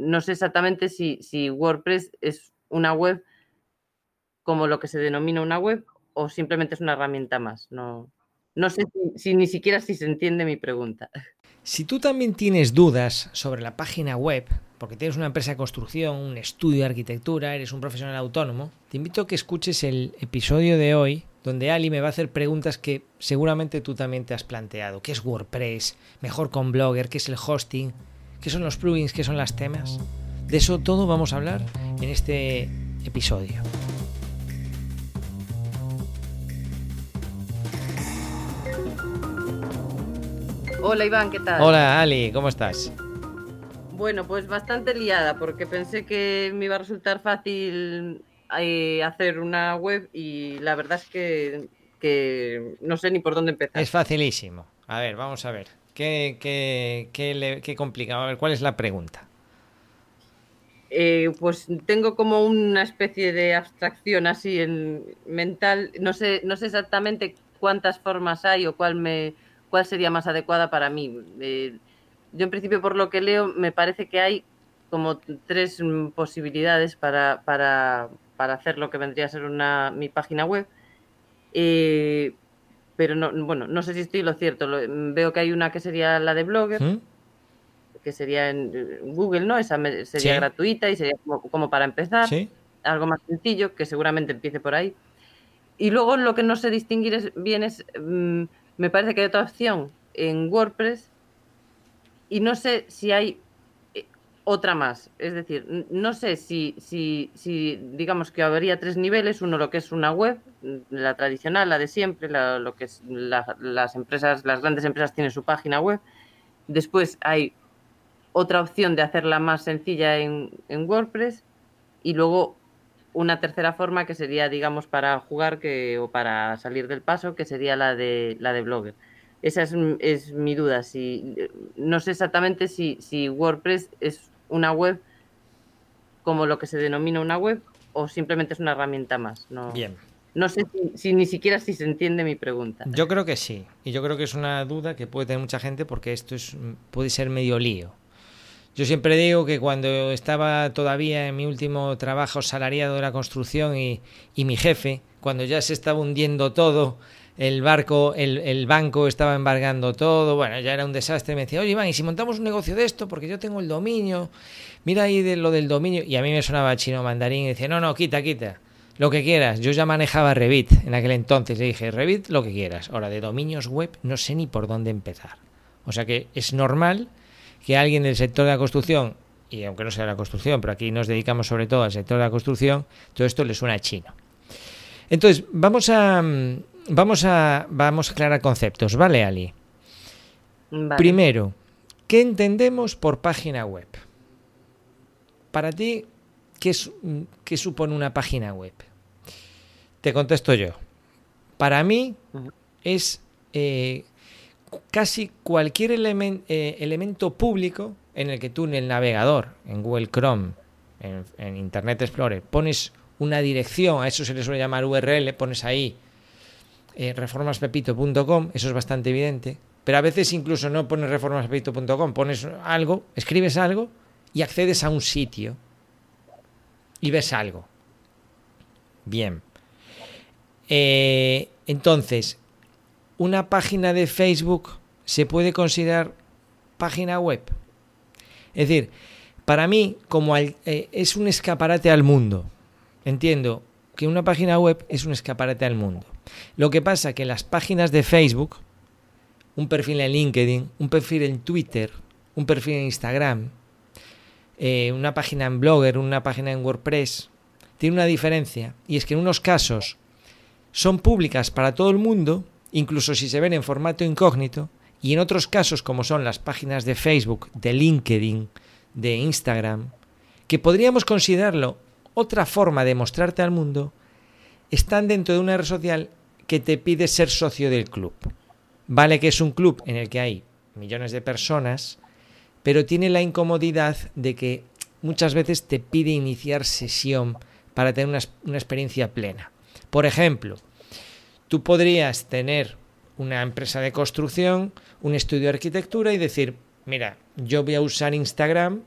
no sé exactamente si, si WordPress es una web como lo que se denomina una web o simplemente es una herramienta más. No, no sé si, ni siquiera si se entiende mi pregunta. Si tú también tienes dudas sobre la página web, porque tienes una empresa de construcción, un estudio de arquitectura, eres un profesional autónomo, te invito a que escuches el episodio de hoy donde Ali me va a hacer preguntas que seguramente tú también te has planteado. ¿Qué es WordPress? ¿Mejor con Blogger? ¿Qué es el hosting? ¿Qué son los plugins? ¿Qué son las temas? De eso todo vamos a hablar en este episodio. Hola Iván, ¿qué tal? Hola Ali, ¿cómo estás? Bueno, pues bastante liada porque pensé que me iba a resultar fácil eh, hacer una web y la verdad es que, no sé ni por dónde empezar. Es facilísimo. A ver, vamos a ver. ¿Qué, qué, qué, A ver, ¿cuál es la pregunta? Eh, pues tengo como una especie de abstracción así en mental. No sé, no sé exactamente cuántas formas hay o cuál me cuál sería más adecuada para mí. Eh, yo en principio por lo que leo me parece que hay como tres posibilidades para, para, para hacer lo que vendría a ser una, mi página web. Eh, pero no, bueno, no sé si estoy lo cierto. veo que hay una que sería la de Blogger, ¿Mm? que sería en Google, ¿no? Esa sería gratuita y sería como, para empezar. Algo más sencillo, que seguramente empiece por ahí. Y luego lo que no sé distinguir bien es mm, me parece que hay otra opción en WordPress y no sé si hay eh, otra más. Es decir, no sé si, si, si digamos que habría tres niveles, uno lo que es una web, la tradicional, la de siempre, lo que es las empresas, las grandes empresas tienen su página web. Después hay otra opción de hacerla más sencilla en, en WordPress y luego una tercera forma que sería, digamos, para jugar que, o para salir del paso, que sería la de, la de Blogger. Esa es, es mi duda. Si, no sé exactamente si, si WordPress es una web como lo que se denomina una web o simplemente es una herramienta más. No, Bien. No sé si, ni siquiera si se entiende mi pregunta. Yo creo que sí. Y yo creo que es una duda que puede tener mucha gente porque esto es, puede ser medio lío. Yo siempre digo que cuando estaba todavía en mi último trabajo salariado de la construcción y, mi jefe, cuando ya se estaba hundiendo todo, el barco, el, banco estaba embargando todo, bueno, ya era un desastre, me decía, oye Iván, ¿y si montamos un negocio de esto? Porque yo tengo el dominio, mira ahí de lo del dominio, y a mí me sonaba chino mandarín y decía, no, no, quita, quita, lo que quieras, yo ya manejaba Revit en aquel entonces, le dije, Revit, lo que quieras, ahora de dominios web no sé ni por dónde empezar. O sea que es normal que alguien del sector de la construcción, y aunque no sea la construcción, pero aquí nos dedicamos sobre todo al sector de la construcción, todo esto le suena a chino. Entonces, vamos a, vamos a, vamos a aclarar conceptos, ¿vale, Ali? Primero, ¿qué entendemos por página web? Para ti, ¿qué, ¿qué supone una página web? Te contesto yo. Para mí es eh, casi cualquier eh, elemento público en el que tú en el navegador, en Google Chrome, en, Internet Explorer, pones una dirección, a eso se le suele llamar URL, pones ahí eh, reformaspepito.com, eso es bastante evidente, pero a veces incluso no pones reformaspepito.com, pones algo, escribes algo y accedes a un sitio y ves algo. Bien. Eh, entonces, una página de Facebook se puede considerar página web. Es decir, para mí, como eh, es un escaparate al mundo, entiendo que una página web es un escaparate al mundo. Lo que pasa que las páginas de Facebook, un perfil en LinkedIn, un perfil en Twitter, un perfil en Instagram, eh, una página en Blogger, una página en WordPress, tiene una diferencia y es que en unos casos son públicas para todo el mundo incluso si se ven en formato incógnito, y en otros casos como son las páginas de Facebook, de LinkedIn, de Instagram, que podríamos considerarlo otra forma de mostrarte al mundo, están dentro de una red social que te pide ser socio del club. Vale que es un club en el que hay millones de personas, pero tiene la incomodidad de que muchas veces te pide iniciar sesión para tener una, una experiencia plena. Por ejemplo, Tú podrías tener una empresa de construcción, un estudio de arquitectura y decir, mira, yo voy a usar Instagram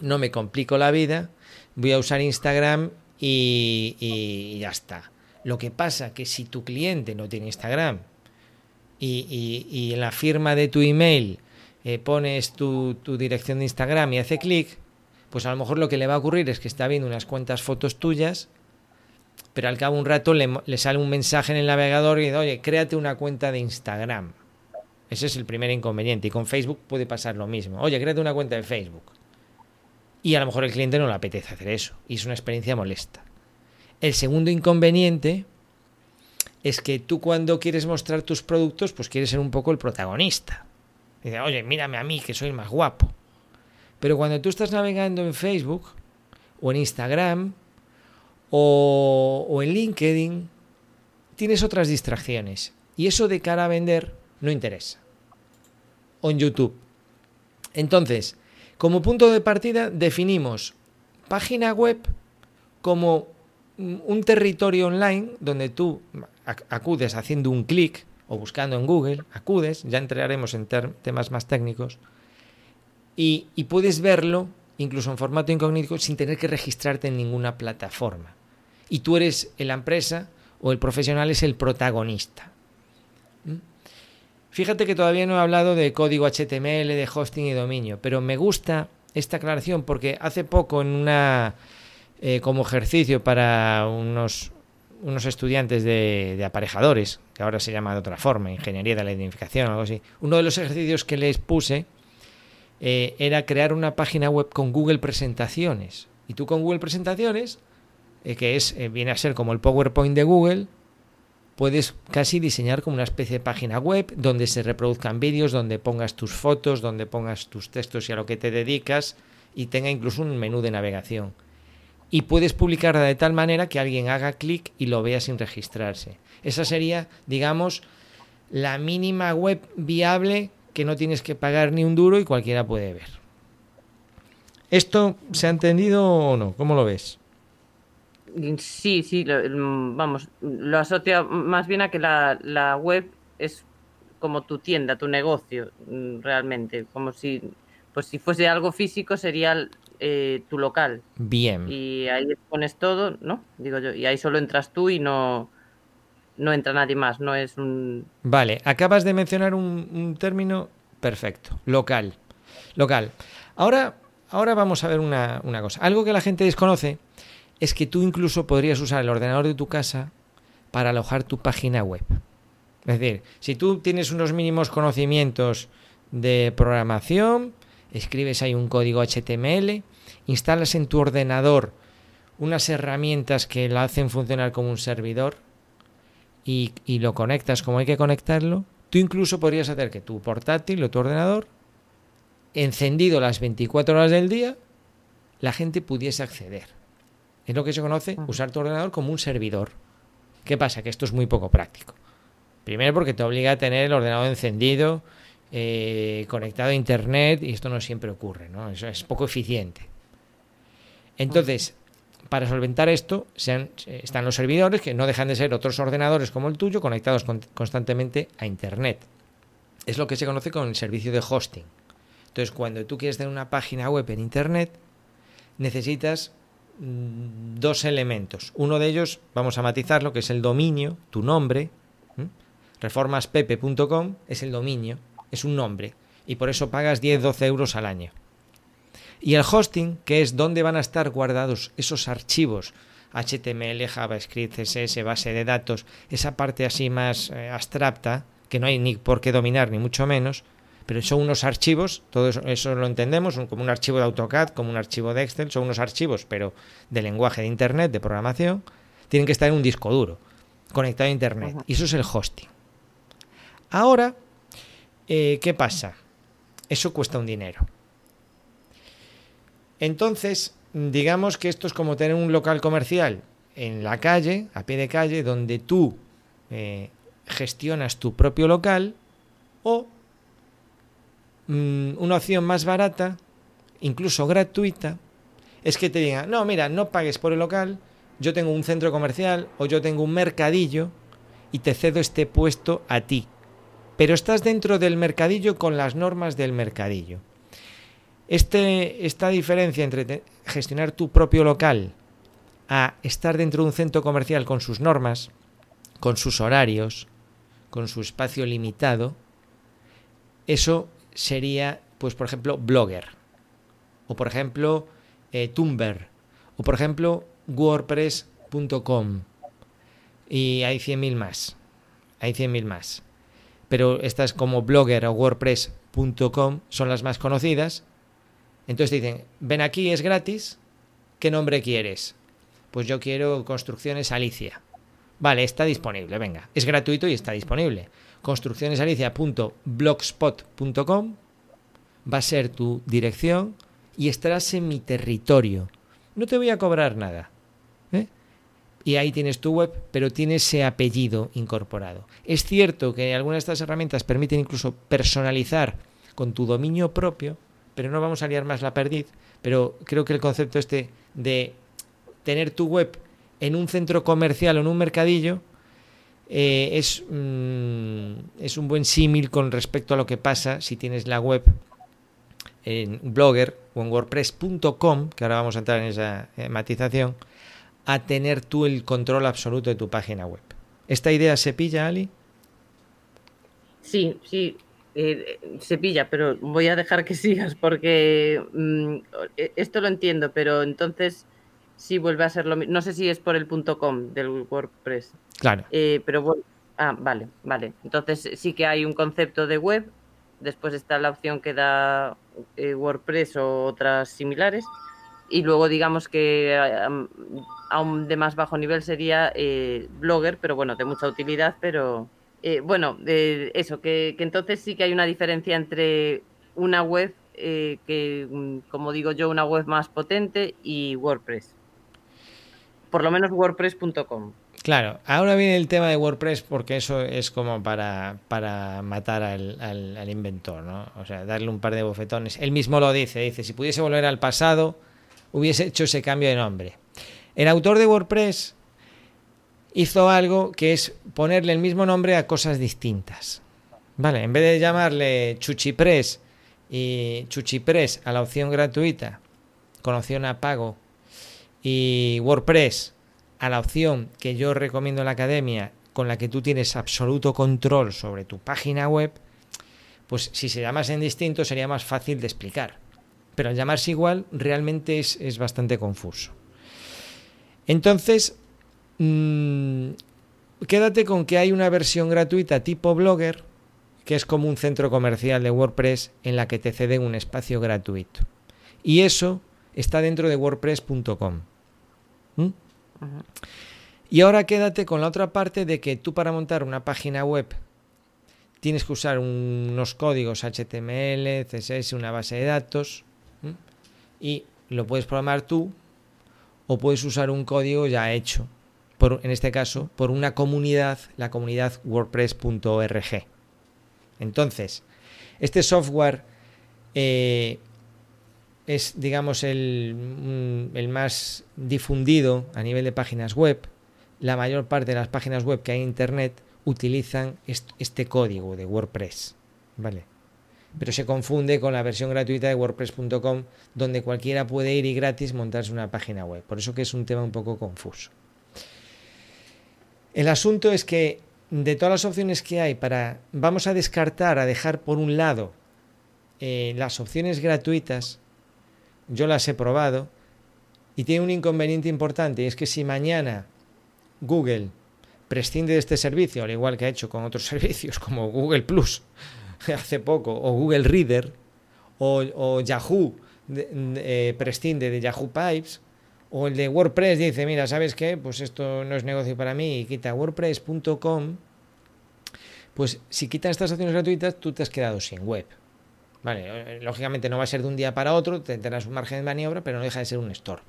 no me complico la vida, voy a usar Instagram y, ya está. Lo que pasa que si tu cliente no tiene Instagram y, en la firma de tu email eh, pones tu, dirección de Instagram y hace clic, pues a lo mejor lo que le va a ocurrir es que está viendo unas cuantas fotos tuyas, pero al cabo de un rato le, le sale un mensaje en el navegador y dice, oye, créate una cuenta de Instagram. Ese es el primer inconveniente. Y con Facebook puede pasar lo mismo. Oye, créate una cuenta de Facebook. Y a lo mejor el cliente no le apetece hacer eso. Y es una experiencia molesta. El segundo inconveniente es que tú cuando quieres mostrar tus productos, pues quieres ser un poco el protagonista. Dice, oye, mírame a mí, que soy el más guapo. Pero cuando tú estás navegando en Facebook, o en Instagram, o, o en LinkedIn, tienes otras distracciones. Y eso de cara a vender no interesa. O en YouTube. Entonces, como punto de partida definimos página web como un territorio online donde tú acudes haciendo un clic o buscando en Google, acudes, ya entraremos en temas más técnicos, y, puedes verlo incluso en formato incógnito sin tener que registrarte en ninguna plataforma. Y tú eres la empresa o el profesional es el protagonista. Fíjate que todavía no he hablado de código HTML, de hosting y dominio, pero me gusta esta aclaración porque hace poco en una eh, como ejercicio para unos, unos estudiantes de, aparejadores, que ahora se llama de otra forma, ingeniería de la identificación algo así, uno de los ejercicios que les puse eh, era crear una página web con Google Presentaciones. Y tú con Google Presentaciones, eh, que es viene a ser como el PowerPoint de Google, puedes casi diseñar como una especie de página web donde se reproduzcan vídeos, donde pongas tus fotos, donde pongas tus textos y a lo que te dedicas y tenga incluso un menú de navegación. Y puedes publicarla de tal manera que alguien haga clic y lo vea sin registrarse. Esa sería, digamos, la mínima web viable que no tienes que pagar ni un duro y cualquiera puede ver. ¿Esto se ha entendido o no? ¿Cómo lo ves? Sí, sí, mm, vamos, lo asocia más bien a que la, web es como tu tienda, tu negocio, mm, realmente, como si, pues si fuese algo físico sería eh, tu local. Bien. Y ahí pones todo, ¿no? Digo yo, y ahí solo entras tú y no, no entra nadie más, no es un... Vale, acabas de mencionar un, término perfecto, local. Local. Ahora, ahora vamos a ver una, una cosa. Algo que la gente desconoce es que tú incluso podrías usar el ordenador de tu casa para alojar tu página web. Es decir, si tú tienes unos mínimos conocimientos de programación, escribes ahí un código HTML, instalas en tu ordenador unas herramientas que lo hacen funcionar como un servidor y, y, lo conectas como hay que conectarlo, tú incluso podrías hacer que tu portátil o tu ordenador, encendido las 24 horas del día, la gente pudiese acceder. Es lo que se conoce usar tu ordenador como un servidor. ¿Qué pasa? Que esto es muy poco práctico. Primero porque te obliga a tener el ordenador encendido, eh, conectado a Internet, y esto no siempre ocurre, ¿no? Eso es poco eficiente. Entonces, para solventar esto, están los servidores, que no dejan de ser otros ordenadores como el tuyo, conectados constantemente a Internet. Es lo que se conoce con el servicio de hosting. Entonces, cuando tú quieres tener una página web en Internet, necesitas dos elementos. Uno de ellos, vamos a matizarlo, que es el dominio, tu nombre. Reformaspepe.com es el dominio, es un nombre. Y por eso pagas 10-12 euros al año. Y el hosting, que es donde van a estar guardados esos archivos HTML, JavaScript, CSS, base de datos, esa parte así más eh, abstracta, que no hay ni por qué dominar, ni mucho menos, pero son unos archivos, todo eso, lo entendemos, como un archivo de AutoCAD, como un archivo de Excel, son unos archivos, pero de lenguaje de Internet, de programación, tienen que estar en un disco duro, conectado a Internet. Y eso es el hosting. Ahora, eh, ¿qué pasa? Eso cuesta un dinero. Entonces, digamos que esto es como tener un local comercial en la calle, a pie de calle, donde tú eh, gestionas tu propio local o Mm, una opción más barata, incluso gratuita, es que te digan, no, mira, no pagues por el local, yo tengo un centro comercial o yo tengo un mercadillo y te cedo este puesto a ti. Pero estás dentro del mercadillo con las normas del mercadillo. Este, esta diferencia entre gestionar tu propio local a estar dentro de un centro comercial con sus normas, con sus horarios, con su espacio limitado, eso sería, pues por ejemplo, Blogger, o por ejemplo, eh, Tumblr, o por ejemplo, WordPress.com. Y hay 100.000 más. Hay 100.000 más. Pero estas como Blogger o WordPress.com son las más conocidas. Entonces dicen, ven aquí, es gratis. ¿Qué nombre quieres? Pues yo quiero Construcciones Alicia. Vale, está disponible, venga. Es gratuito y está disponible. Construccionesalicia.blogspot.com va a ser tu dirección y estarás en mi territorio. No te voy a cobrar nada. ¿eh? Y ahí tienes tu web, pero tiene ese apellido incorporado. Es cierto que algunas de estas herramientas permiten incluso personalizar con tu dominio propio, pero no vamos a liar más la perdiz. Pero creo que el concepto este de tener tu web en un centro comercial o en un mercadillo eh, es, mm, es un buen símil con respecto a lo que pasa si tienes la web en Blogger o en WordPress.com, que ahora vamos a entrar en esa eh, matización, a tener tú el control absoluto de tu página web. ¿Esta idea se pilla, Ali? Sí, sí, eh, se pilla, pero voy a dejar que sigas porque mm, e, esto lo entiendo, pero entonces sí vuelve a ser lo mismo. No sé si es por el punto .com del WordPress. Claro. Eh, pero bueno, ah, vale, vale. Entonces sí que hay un concepto de web después está la opción que da eh, WordPress o otras similares, y luego digamos que aún de más bajo nivel sería eh, Blogger, pero bueno, de mucha utilidad, pero eh, bueno, eso, que, entonces sí que hay una diferencia entre una web que, mm, como digo yo, una web más potente y WordPress. Por lo menos WordPress.com. Claro, ahora viene el tema de WordPress porque eso es como para, para matar al, al, inventor, ¿no? O sea, darle un par de bofetones. Él mismo lo dice, dice, si pudiese volver al pasado, hubiese hecho ese cambio de nombre. El autor de WordPress hizo algo que es ponerle el mismo nombre a cosas distintas. Vale, en vez de llamarle ChuchiPress y ChuchiPress a la opción gratuita, con opción a pago, y WordPress a la opción que yo recomiendo en la academia, con la que tú tienes absoluto control sobre tu página web, pues si se llamasen distinto sería más fácil de explicar. Pero al llamarse igual realmente es, bastante confuso. Entonces, mm, quédate con que hay una versión gratuita tipo Blogger, que es como un centro comercial de WordPress en la que te ceden un espacio gratuito. Y eso está dentro de wordpress.com. Y ahora quédate con la otra parte de que tú para montar una página web tienes que usar unos códigos HTML, CSS, una base de datos y lo puedes programar tú o puedes usar un código ya hecho, en este caso, por una comunidad, la comunidad wordpress.org. Entonces, este software eh, es, digamos, el, el, más difundido a nivel de páginas web. La mayor parte de las páginas web que hay en Internet utilizan este código de WordPress. ¿Vale? Pero se confunde con la versión gratuita de WordPress.com, donde cualquiera puede ir y gratis montarse una página web. Por eso que es un tema un poco confuso. El asunto es que de todas las opciones que hay para... Vamos a descartar, a dejar por un lado eh, las opciones gratuitas yo las he probado y tiene un inconveniente importante y es que si mañana Google prescinde de este servicio, al igual que ha hecho con otros servicios como Google Plus hace poco, o Google Reader, o, Yahoo eh, prescinde de Yahoo Pipes, o el de WordPress dice, mira, ¿sabes qué? Pues esto no es negocio para mí y quita wordpress.com, pues si quitan estas opciones gratuitas, tú te has quedado sin web. Vale, eh, lógicamente no va a ser de un día para otro, tendrás un margen de maniobra, pero no deja de ser un store.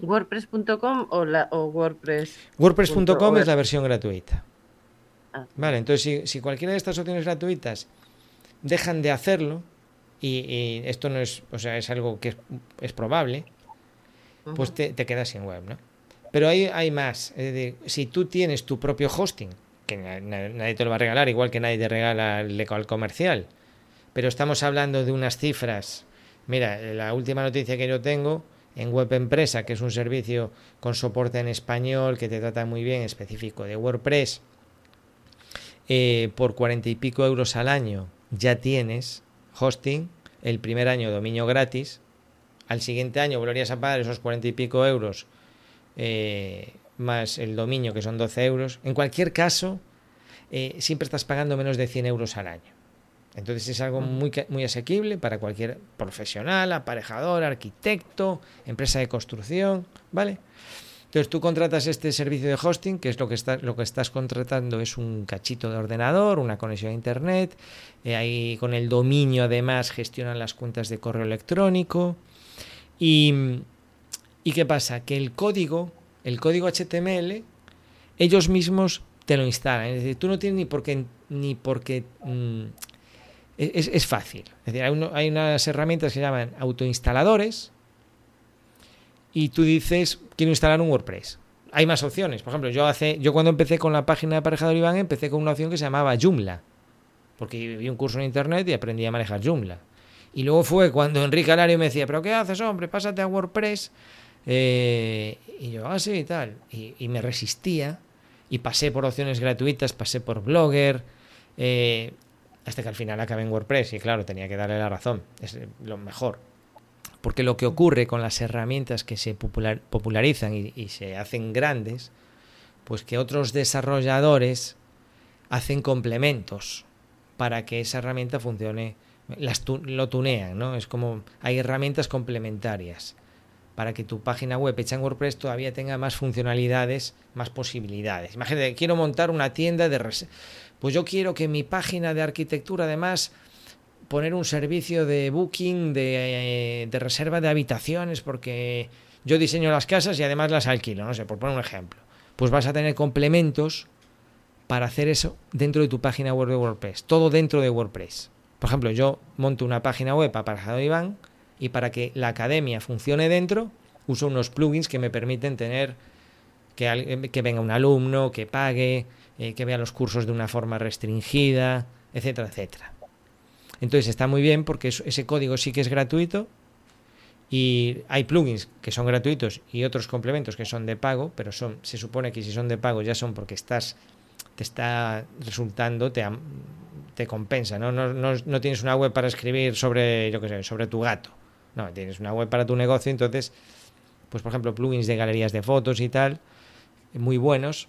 ¿WordPress.com o, la, o WordPress? WordPress.com es la versión gratuita. Ah. Vale, entonces si, cualquiera de estas opciones gratuitas dejan de hacerlo, y, esto no es, o sea, es algo que es, probable, pues te, quedas sin web, ¿no? Pero hay, hay más. Es decir, si tú tienes tu propio hosting, que nadie te lo va a regalar, igual que nadie te regala el local comercial, pero estamos hablando de unas cifras Mira, la última noticia que yo tengo en Web Empresa, que es un servicio con soporte en español que te trata muy bien, específico de WordPress, eh, por cuarenta y pico euros al año ya tienes hosting, el primer año dominio gratis, al siguiente año volverías a pagar esos cuarenta y pico euros eh, más el dominio, que son 12 euros. En cualquier caso, eh, siempre estás pagando menos de 100 euros al año. Entonces es algo muy, muy asequible para cualquier profesional, aparejador, arquitecto, empresa de construcción, ¿vale? Entonces tú contratas este servicio de hosting, que es lo que, está, lo que estás contratando, es un cachito de ordenador, una conexión a internet, eh, ahí con el dominio además gestionan las cuentas de correo electrónico. Y, ¿Y qué pasa? Que el código, el código HTML, ellos mismos te lo instalan. Es decir, tú no tienes ni por qué, ni por qué mm, es, fácil. Es decir, hay, unas herramientas que se llaman autoinstaladores y tú dices, quiero instalar un WordPress. Hay más opciones. Por ejemplo, yo, hace, yo cuando empecé con la página de aparejador Iván, empecé con una opción que se llamaba Joomla. Porque vi un curso en internet y aprendí a manejar Joomla. Y luego fue cuando Enrique Alario me decía, ¿pero qué haces, hombre? Pásate a WordPress. Eh, y yo, ah, sí, y tal. Y, y, me resistía. Y pasé por opciones gratuitas, pasé por Blogger. Eh, hasta que al final acabé en WordPress y claro, tenía que darle la razón, es lo mejor. Porque lo que ocurre con las herramientas que se popularizan y, se hacen grandes, pues que otros desarrolladores hacen complementos para que esa herramienta funcione, las lo tunean, ¿no? Es como hay herramientas complementarias para que tu página web hecha en WordPress todavía tenga más funcionalidades, más posibilidades. Imagínate, quiero montar una tienda de pues yo quiero que mi página de arquitectura además poner un servicio de booking, de, de, reserva de habitaciones, porque yo diseño las casas y además las alquilo, no sé, por poner un ejemplo. Pues vas a tener complementos para hacer eso dentro de tu página web de WordPress, todo dentro de WordPress. Por ejemplo, yo monto una página web para Iván y para que la academia funcione dentro, uso unos plugins que me permiten tener que, que venga un alumno, que pague, eh, que vea los cursos de una forma restringida, etcétera, etcétera. Entonces está muy bien porque ese código sí que es gratuito y hay plugins que son gratuitos y otros complementos que son de pago, pero son se supone que si son de pago ya son porque estás te está resultando, te, te compensa, ¿no? No, ¿no? no, tienes una web para escribir sobre, yo qué sé, sobre tu gato. No, tienes una web para tu negocio, entonces, pues por ejemplo, plugins de galerías de fotos y tal, muy buenos,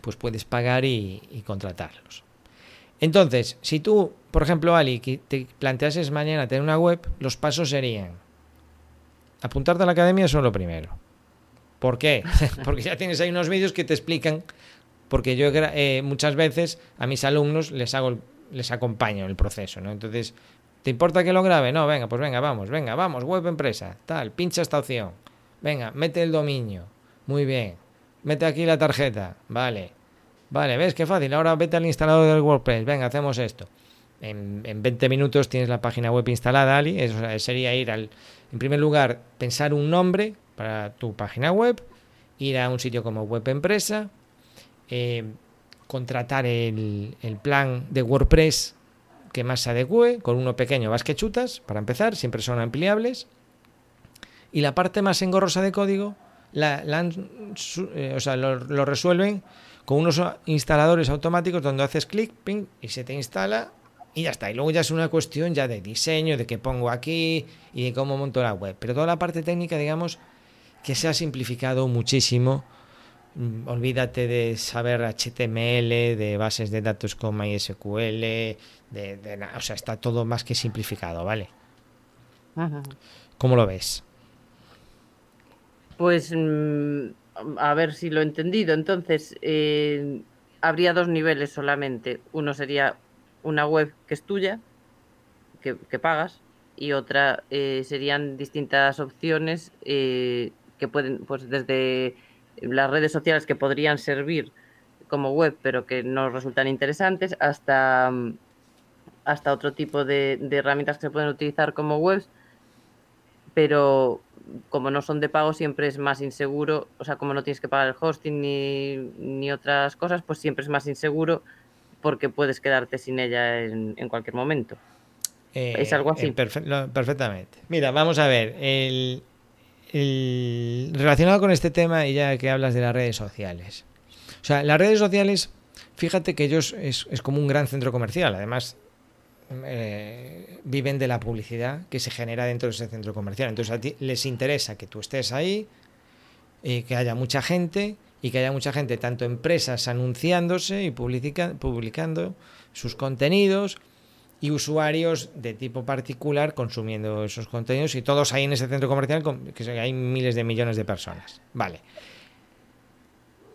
pues puedes pagar y, contratarlos. Entonces, si tú, por ejemplo, Ali, que te planteases mañana tener una web, los pasos serían apuntarte a la academia son lo primero. ¿Por qué? porque ya tienes ahí unos vídeos que te explican, porque yo eh, muchas veces a mis alumnos les hago les acompaño el proceso, ¿no? Entonces, ¿te importa que lo grabe? No, venga, pues venga, vamos, venga, vamos, web empresa, tal, pincha esta opción. Venga, mete el dominio. Muy bien mete aquí la tarjeta, vale, vale, ¿ves qué fácil? Ahora vete al instalador del WordPress, venga, hacemos esto. En, 20 minutos tienes la página web instalada, Ali. Eso sería ir al, en primer lugar, pensar un nombre para tu página web, ir a un sitio como Web Empresa, eh, contratar el, el, plan de WordPress que más se adecue, con uno pequeño vas que chutas, para empezar, siempre son ampliables. Y la parte más engorrosa de código, la, eh, o sea, lo, resuelven con unos instaladores automáticos donde haces clic, ping, y se te instala y ya está. Y luego ya es una cuestión ya de diseño, de qué pongo aquí y de cómo monto la web. Pero toda la parte técnica, digamos, que se ha simplificado muchísimo. Mm, olvídate de saber HTML, de bases de datos con MySQL, de, de, o sea, está todo más que simplificado, ¿vale? ¿Cómo lo ves? Pues mm, a ver si lo he entendido. Entonces, eh, habría dos niveles solamente. Uno sería una web que es tuya, que, pagas, y otra eh, serían distintas opciones eh, que pueden, pues desde las redes sociales que podrían servir como web, pero que no resultan interesantes, hasta, hasta otro tipo de, de herramientas que se pueden utilizar como webs, pero como no son de pago, siempre es más inseguro, o sea, como no tienes que pagar el hosting ni, otras cosas, pues siempre es más inseguro porque puedes quedarte sin ella en, cualquier momento. es algo así. perfectamente. Mira, vamos a ver. El, relacionado con este tema, y ya que hablas de las redes sociales. O sea, las redes sociales, fíjate que ellos es, como un gran centro comercial. Además, eh, viven de la publicidad que se genera dentro de ese centro comercial. Entonces a ti les interesa que tú estés ahí, y que haya mucha gente y que haya mucha gente, tanto empresas anunciándose y publicando sus contenidos y usuarios de tipo particular consumiendo esos contenidos y todos ahí en ese centro comercial que hay miles de millones de personas. Vale.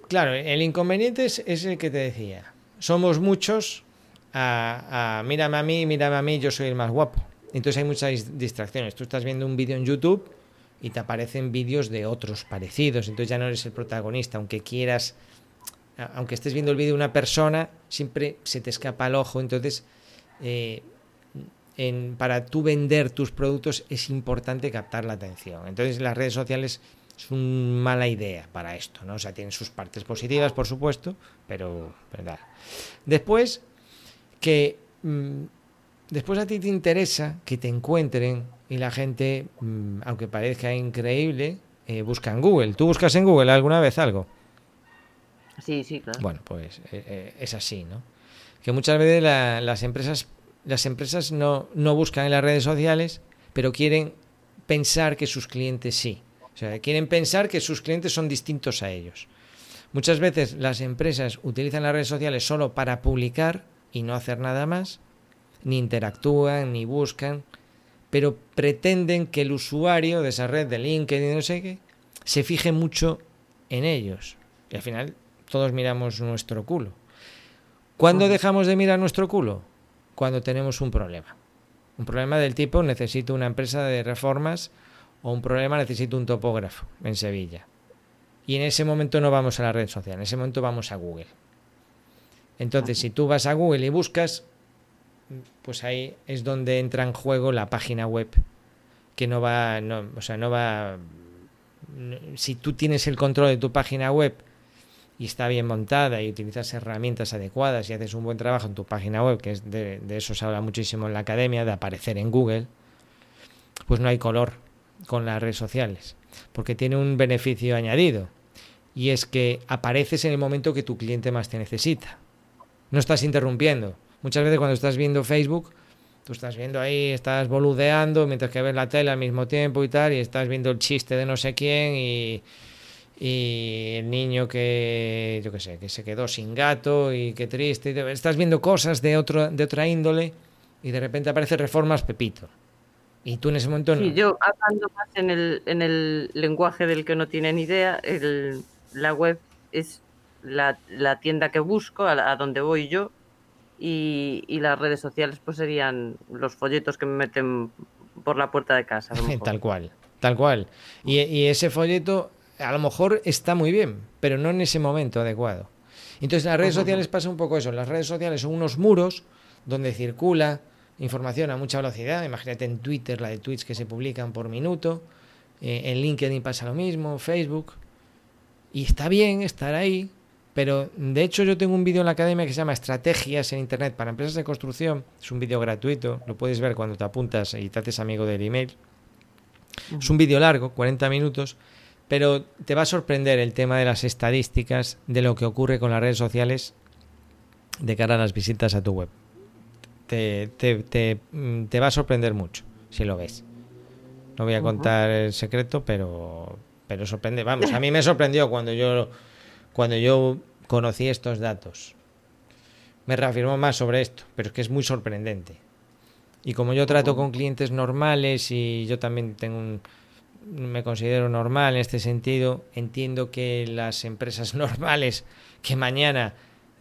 Claro, el inconveniente es, el que te decía. Somos muchos a, a mírame a mí, mírame a mí, yo soy el más guapo. Entonces hay muchas distracciones. Tú estás viendo un vídeo en YouTube y te aparecen vídeos de otros parecidos, entonces ya no eres el protagonista, aunque quieras, aunque estés viendo el vídeo de una persona, siempre se te escapa el ojo, entonces eh, para tú vender tus productos es importante captar la atención. Entonces las redes sociales es una mala idea para esto, ¿no? O sea, tienen sus partes positivas, por supuesto, pero verdad. Después que mm, después a ti te interesa que te encuentren y la gente, mm, aunque parezca increíble, eh, busca en Google. ¿Tú buscas en Google alguna vez algo? Sí, sí, claro. Bueno, pues eh, eh, es así, ¿no? Que muchas veces las empresas, las empresas no, no buscan en las redes sociales, pero quieren pensar que sus clientes sí. O sea, quieren pensar que sus clientes son distintos a ellos. Muchas veces las empresas utilizan las redes sociales solo para publicar y no hacer nada más, ni interactúan, ni buscan, pero pretenden que el usuario de esa red de LinkedIn, no sé qué, se fije mucho en ellos. Y al final todos miramos nuestro culo. ¿Cuándo dejamos de mirar nuestro culo? Cuando tenemos un problema. Un problema del tipo necesito una empresa de reformas o un problema necesito un topógrafo en Sevilla. Y en ese momento no vamos a la red social, en ese momento vamos a Google. Entonces, si tú vas a Google y buscas, pues ahí es donde entra en juego la página web que no va, no, o sea, no va, si tú tienes el control de tu página web y está bien montada y utilizas herramientas adecuadas y haces un buen trabajo en tu página web, que es de, de eso se habla muchísimo en la academia, de aparecer en Google, pues no hay color con las redes sociales, porque tiene un beneficio añadido, y es que apareces en el momento que tu cliente más te necesita. No estás interrumpiendo. Muchas veces cuando estás viendo Facebook, tú estás viendo ahí, estás boludeando mientras que ves la tele al mismo tiempo y tal, y estás viendo el chiste de no sé quién y, y el niño que, yo qué sé, que se quedó sin gato y qué triste. Estás viendo cosas de, otro, de otra índole y de repente aparece Reformas Pepito. Y tú en ese momento sí, yo hablando más en el, en el lenguaje del que no tiene ni idea, el, la web es la, la tienda que busco, a, a donde voy yo, y, las redes sociales pues serían los folletos que me meten por la puerta de casa. tal cual, tal cual. Y, ese folleto a lo mejor está muy bien, pero no en ese momento adecuado. Entonces las redes sociales pasa un poco eso. Las redes sociales son unos muros donde circula información a mucha velocidad. Imagínate en Twitter la de tweets que se publican por minuto. Eh, en LinkedIn pasa lo mismo, Facebook. Y está bien estar ahí, pero de hecho yo tengo un vídeo en la academia que se llama Estrategias en Internet para Empresas de Construcción. Es un vídeo gratuito, lo puedes ver cuando te apuntas y te haces amigo del email. Es un vídeo largo, 40 minutos, pero te va a sorprender el tema de las estadísticas de lo que ocurre con las redes sociales de cara a las visitas a tu web. Te, te, mm, va a sorprender mucho si lo ves. No voy a contar el secreto, pero, pero sorprende. Vamos, a mí me sorprendió cuando yo cuando yo conocí estos datos. Me reafirmó más sobre esto, pero es que es muy sorprendente. Y como yo trato con clientes normales y yo también tengo un, me considero normal en este sentido, entiendo que las empresas normales que mañana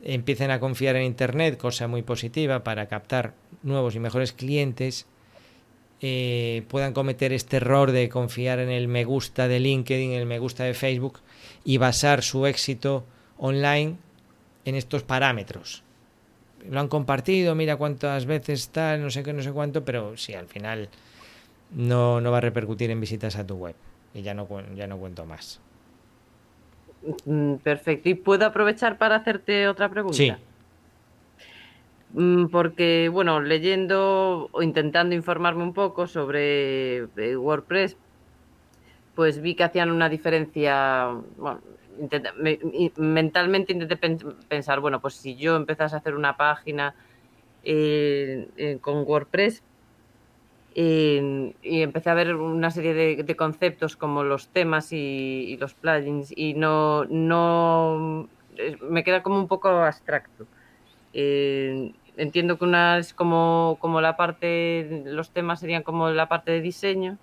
empiecen a confiar en Internet, cosa muy positiva para captar nuevos y mejores clientes, eh, puedan cometer este error de confiar en el me gusta de LinkedIn, el me gusta de Facebook y basar su éxito online en estos parámetros. Lo han compartido, mira cuántas veces está, no sé qué, no sé cuánto, pero sí, al final no, no va a repercutir en visitas a tu web. Y ya no, ya no cuento más. Mm, perfecto. ¿Y puedo aprovechar para hacerte otra pregunta? Sí. Mm, porque, bueno, leyendo o intentando informarme un poco sobre eh, WordPress, pues vi que hacían una diferencia, bueno, mentalmente intenté pensar, bueno, pues si yo empezase a hacer una página con WordPress y empecé a ver una serie de, conceptos como los temas y, los plugins y no, no me queda como un poco abstracto. entiendo que una es como, como la parte, los temas serían como la parte de diseño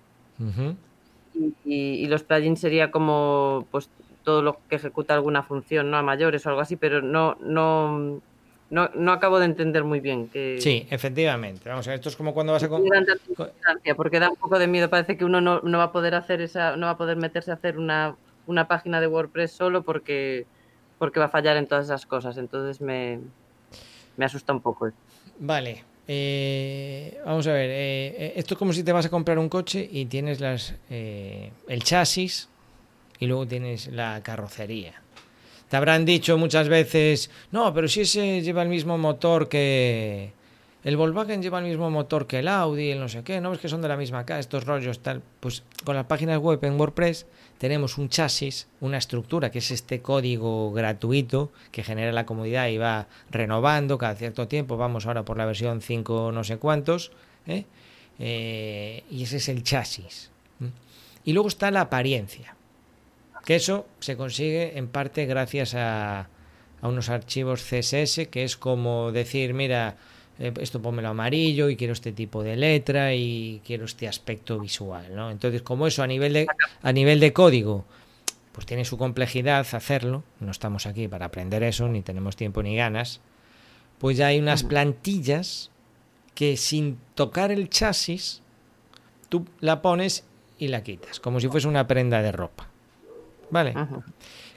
y, los plugins sería como pues todo lo que ejecuta alguna función, ¿no? A mayores o algo así, pero no, no, no, no acabo de entender muy bien que... Sí, efectivamente. Vamos esto es como cuando vas a... Porque da un poco de miedo. Parece que uno no, no, va a poder hacer esa, no va a poder meterse a hacer una, una página de WordPress solo porque, porque va a fallar en todas esas cosas. Entonces me, me asusta un poco. Vale. Eh, vamos a ver. Eh, eh, esto es como si te vas a comprar un coche y tienes las el chasis y luego tienes la carrocería. Te habrán dicho muchas veces, no, pero si ese lleva el mismo motor que... El Volkswagen lleva el mismo motor que el Audi, el no sé qué, no es que son de la misma casa, estos rollos tal. Pues con las páginas web en WordPress tenemos un chasis, una estructura, que es este código gratuito que genera la comodidad y va renovando cada cierto tiempo. Vamos ahora por la versión 5 no sé cuántos. ¿eh? Eh, y ese es el chasis. Y luego está la apariencia. Que eso se consigue en parte gracias a, unos archivos CSS, que es como decir, mira, eh, esto pónmelo amarillo y quiero este tipo de letra y quiero este aspecto visual, ¿no? Entonces, como eso a nivel de, a nivel de código, pues tiene su complejidad hacerlo, no estamos aquí para aprender eso, ni tenemos tiempo ni ganas, pues ya hay unas plantillas que sin tocar el chasis, tú la pones y la quitas, como si fuese una prenda de ropa. ¿Vale?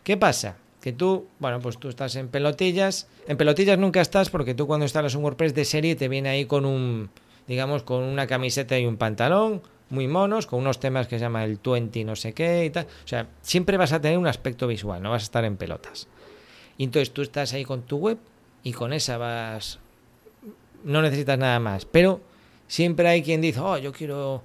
¿Qué pasa? Que tú, bueno, pues tú estás en pelotillas. En pelotillas nunca estás porque tú cuando instalas un WordPress de serie te viene ahí con un, digamos, con una camiseta y un pantalón muy monos, con unos temas que se llama el 20 no sé qué y tal. O sea, siempre vas a tener un aspecto visual, no vas a estar en pelotas. Y entonces tú estás ahí con tu web y con esa vas... No necesitas nada más. Pero siempre hay quien dice, oh, yo quiero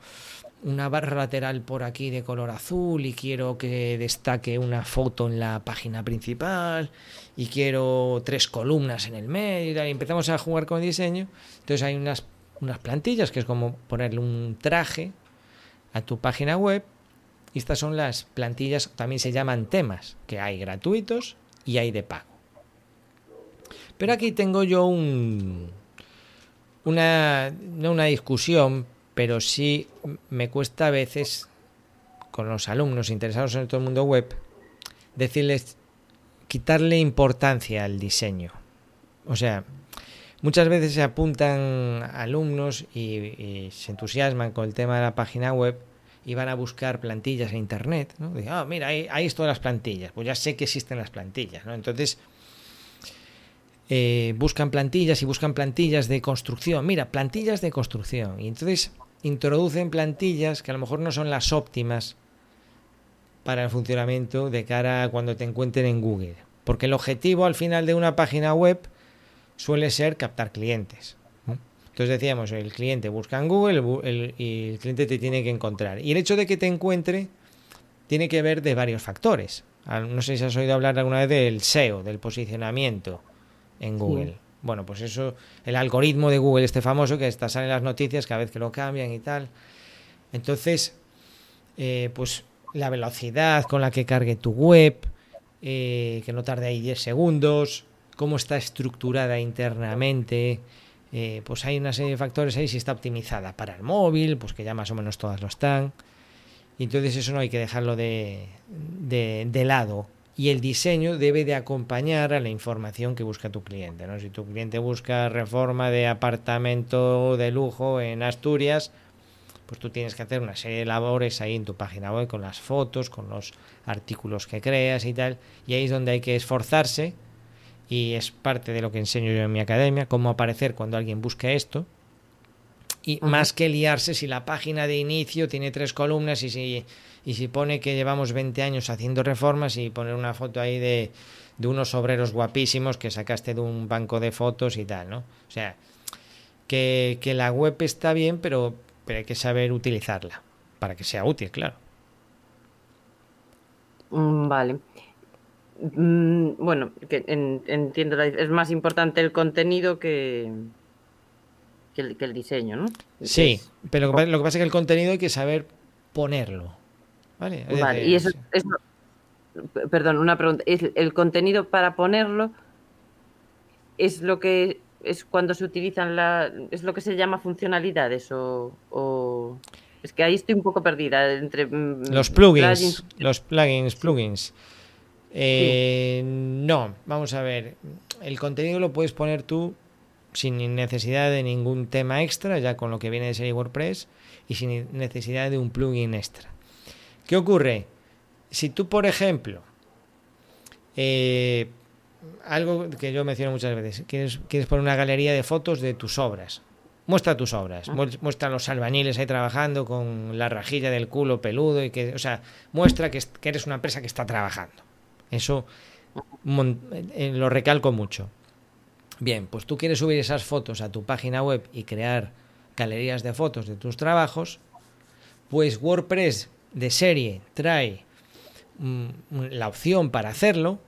una barra lateral por aquí de color azul y quiero que destaque una foto en la página principal y quiero tres columnas en el medio y, empezamos a jugar con diseño. Entonces hay unas, unas plantillas que es como ponerle un traje a tu página web y estas son las plantillas, también se llaman temas, que hay gratuitos y hay de pago. Pero aquí tengo yo un, una, una discusión, pero sí me cuesta a veces con los alumnos interesados en todo el mundo web decirles quitarle importancia al diseño. O sea, muchas veces se apuntan alumnos y, se entusiasman con el tema de la página web y van a buscar plantillas en internet, ¿no? Dicen, ah, mira, ahí, ahí están las plantillas. Pues ya sé que existen las plantillas, ¿no? Entonces, eh, buscan plantillas y buscan plantillas de construcción. Mira, plantillas de construcción. Y entonces introducen plantillas que a lo mejor no son las óptimas para el funcionamiento de cara a cuando te encuentren en Google. Porque el objetivo al final de una página web suele ser captar clientes. Entonces decíamos, el cliente busca en Google y el cliente te tiene que encontrar. Y el hecho de que te encuentre tiene que ver de varios factores. No sé si has oído hablar alguna vez del SEO, del posicionamiento en Google. Bueno, pues eso, el algoritmo de Google, este famoso, que está sale en las noticias cada vez que lo cambian y tal. Entonces, eh, pues la velocidad con la que cargue tu web, eh, que no tarde ahí 10 segundos, cómo está estructurada internamente, eh, pues hay una serie de factores ahí, si está optimizada para el móvil, pues que ya más o menos todas lo están. Y entonces eso no hay que dejarlo de, de, de lado y el diseño debe de acompañar a la información que busca tu cliente. ¿no? Si tu cliente busca reforma de apartamento de lujo en Asturias, pues tú tienes que hacer una serie de labores ahí en tu página web con las fotos, con los artículos que creas y tal. Y ahí es donde hay que esforzarse y es parte de lo que enseño yo en mi academia, cómo aparecer cuando alguien busque esto y más que liarse si la página de inicio tiene tres columnas y si, y si pone que llevamos 20 años haciendo reformas y poner una foto ahí de, de unos obreros guapísimos que sacaste de un banco de fotos y tal, ¿no? O sea, que, que la web está bien, pero, pero hay que saber utilizarla para que sea útil, claro. Mm, vale. Mm, bueno, que entiendo, es más importante el contenido que, que, el, diseño, ¿no? Sí, pero lo que, pasa es que el contenido hay que saber ponerlo. Vale, y eso, perdón, una pregunta. ¿El contenido para ponerlo es lo que es cuando se utilizan la. es lo que se llama funcionalidades o. Es que ahí estoy un poco perdida entre. Mm, los plugins. Los plugins, plugins. Eh, no, vamos a ver. El contenido lo puedes poner tú sin necesidad de ningún tema extra, ya con lo que viene de serie WordPress, y sin necesidad de un plugin extra. ¿Qué ocurre? Si tú, por ejemplo, eh, algo que yo menciono muchas veces, quieres, quieres poner una galería de fotos de tus obras, muestra tus obras, ah. muestra los albañiles ahí trabajando con la rajilla del culo peludo y que, o sea, muestra que, eres una empresa que está trabajando. Eso eh, lo recalco mucho. Bien, pues tú quieres subir esas fotos a tu página web y crear galerías de fotos de tus trabajos, pues WordPress de serie trae mm, la opción para hacerlo,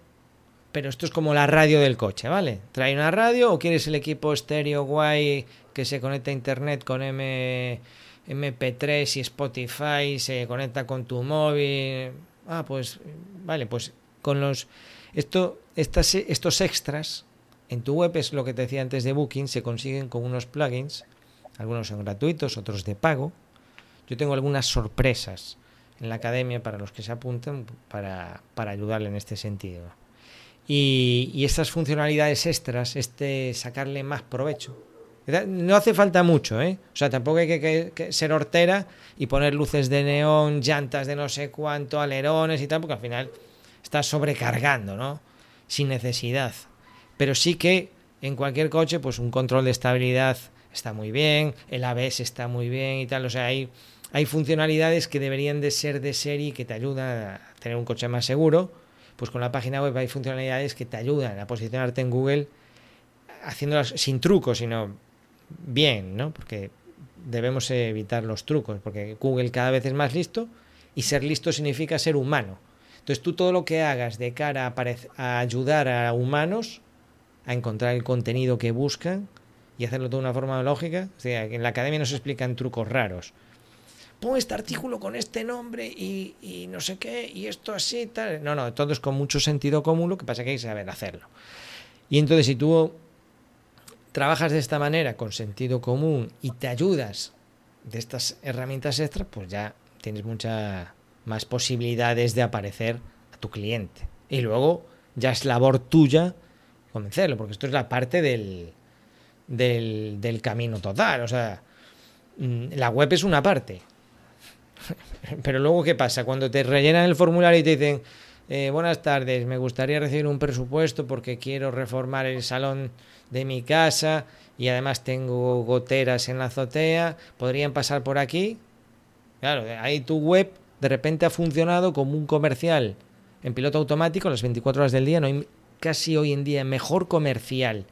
pero esto es como la radio del coche, ¿vale? Trae una radio o quieres el equipo estéreo guay que se conecta a internet con M, MP3 y Spotify, se conecta con tu móvil. Ah, pues vale, pues con los esto estas, estos extras en tu web es lo que te decía antes de Booking, se consiguen con unos plugins, algunos son gratuitos, otros de pago. Yo tengo algunas sorpresas en la academia para los que se apunten para, para ayudarle en este sentido. Y, estas funcionalidades extras, este sacarle más provecho. No hace falta mucho, ¿eh? O sea, tampoco hay que, ser hortera y poner luces de neón, llantas de no sé cuánto, alerones y tal, porque al final estás sobrecargando, ¿no? Sin necesidad. Pero sí que en cualquier coche, pues un control de estabilidad está muy bien, el ABS está muy bien y tal. O sea, hay, hay funcionalidades que deberían de ser de serie que te ayudan a tener un coche más seguro pues con la página web hay funcionalidades que te ayudan a posicionarte en Google haciéndolas sin trucos, sino bien, ¿no? Porque debemos evitar los trucos, porque Google cada vez es más listo y ser listo significa ser humano. Entonces tú todo lo que hagas de cara a, ayudar a humanos a encontrar el contenido que buscan y hacerlo de una forma lógica, o sea, en la academia no se explican trucos raros pon este artículo con este nombre y, no sé qué, y esto así, tal. No, no, todo es con mucho sentido común, lo que pasa es que hay que saber hacerlo. Y entonces, si tú trabajas de esta manera, con sentido común, y te ayudas de estas herramientas extras, pues ya tienes muchas más posibilidades de aparecer a tu cliente. Y luego ya es labor tuya convencerlo, porque esto es la parte del, del, del camino total. O sea, mm, la web es una parte, Pero luego, ¿qué pasa? Cuando te rellenan el formulario y te dicen, eh, buenas tardes, me gustaría recibir un presupuesto porque quiero reformar el salón de mi casa y además tengo goteras en la azotea, ¿podrían pasar por aquí? Claro, ahí tu web de repente ha funcionado como un comercial en piloto automático las 24 horas del día. No hay casi hoy en día mejor comercial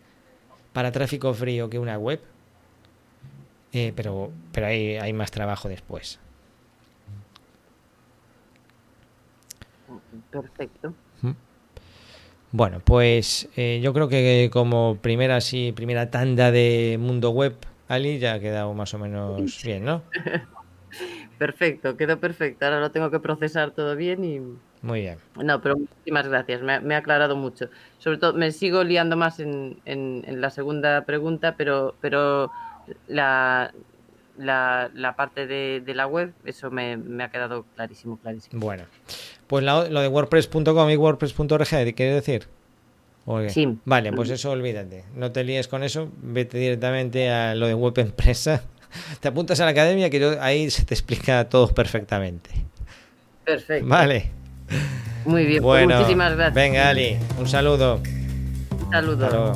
para tráfico frío que una web. Eh, pero pero hay, hay más trabajo después. Perfecto. Bueno, pues eh, yo creo que como primera sí, primera tanda de mundo web, Ali, ya ha quedado más o menos bien, ¿no? Perfecto, quedó perfecto. Ahora lo tengo que procesar todo bien y. Muy bien. No, pero muchísimas gracias. Me, ha aclarado mucho. Sobre todo, me sigo liando más en, en, la segunda pregunta, pero, pero la, la, la parte de, de, la web, eso me, me, ha quedado clarísimo, clarísimo. Bueno, pues lo de WordPress.com y WordPress.org, ¿quieres decir? Sí. Vale, pues eso olvídate. No te líes con eso. Vete directamente a lo de web empresa. Te apuntas a la academia que ahí se te explica todo perfectamente. Perfecto. Vale. Muy bien, pues bueno, muchísimas gracias. Venga, Ali, un saludo. Un saludo.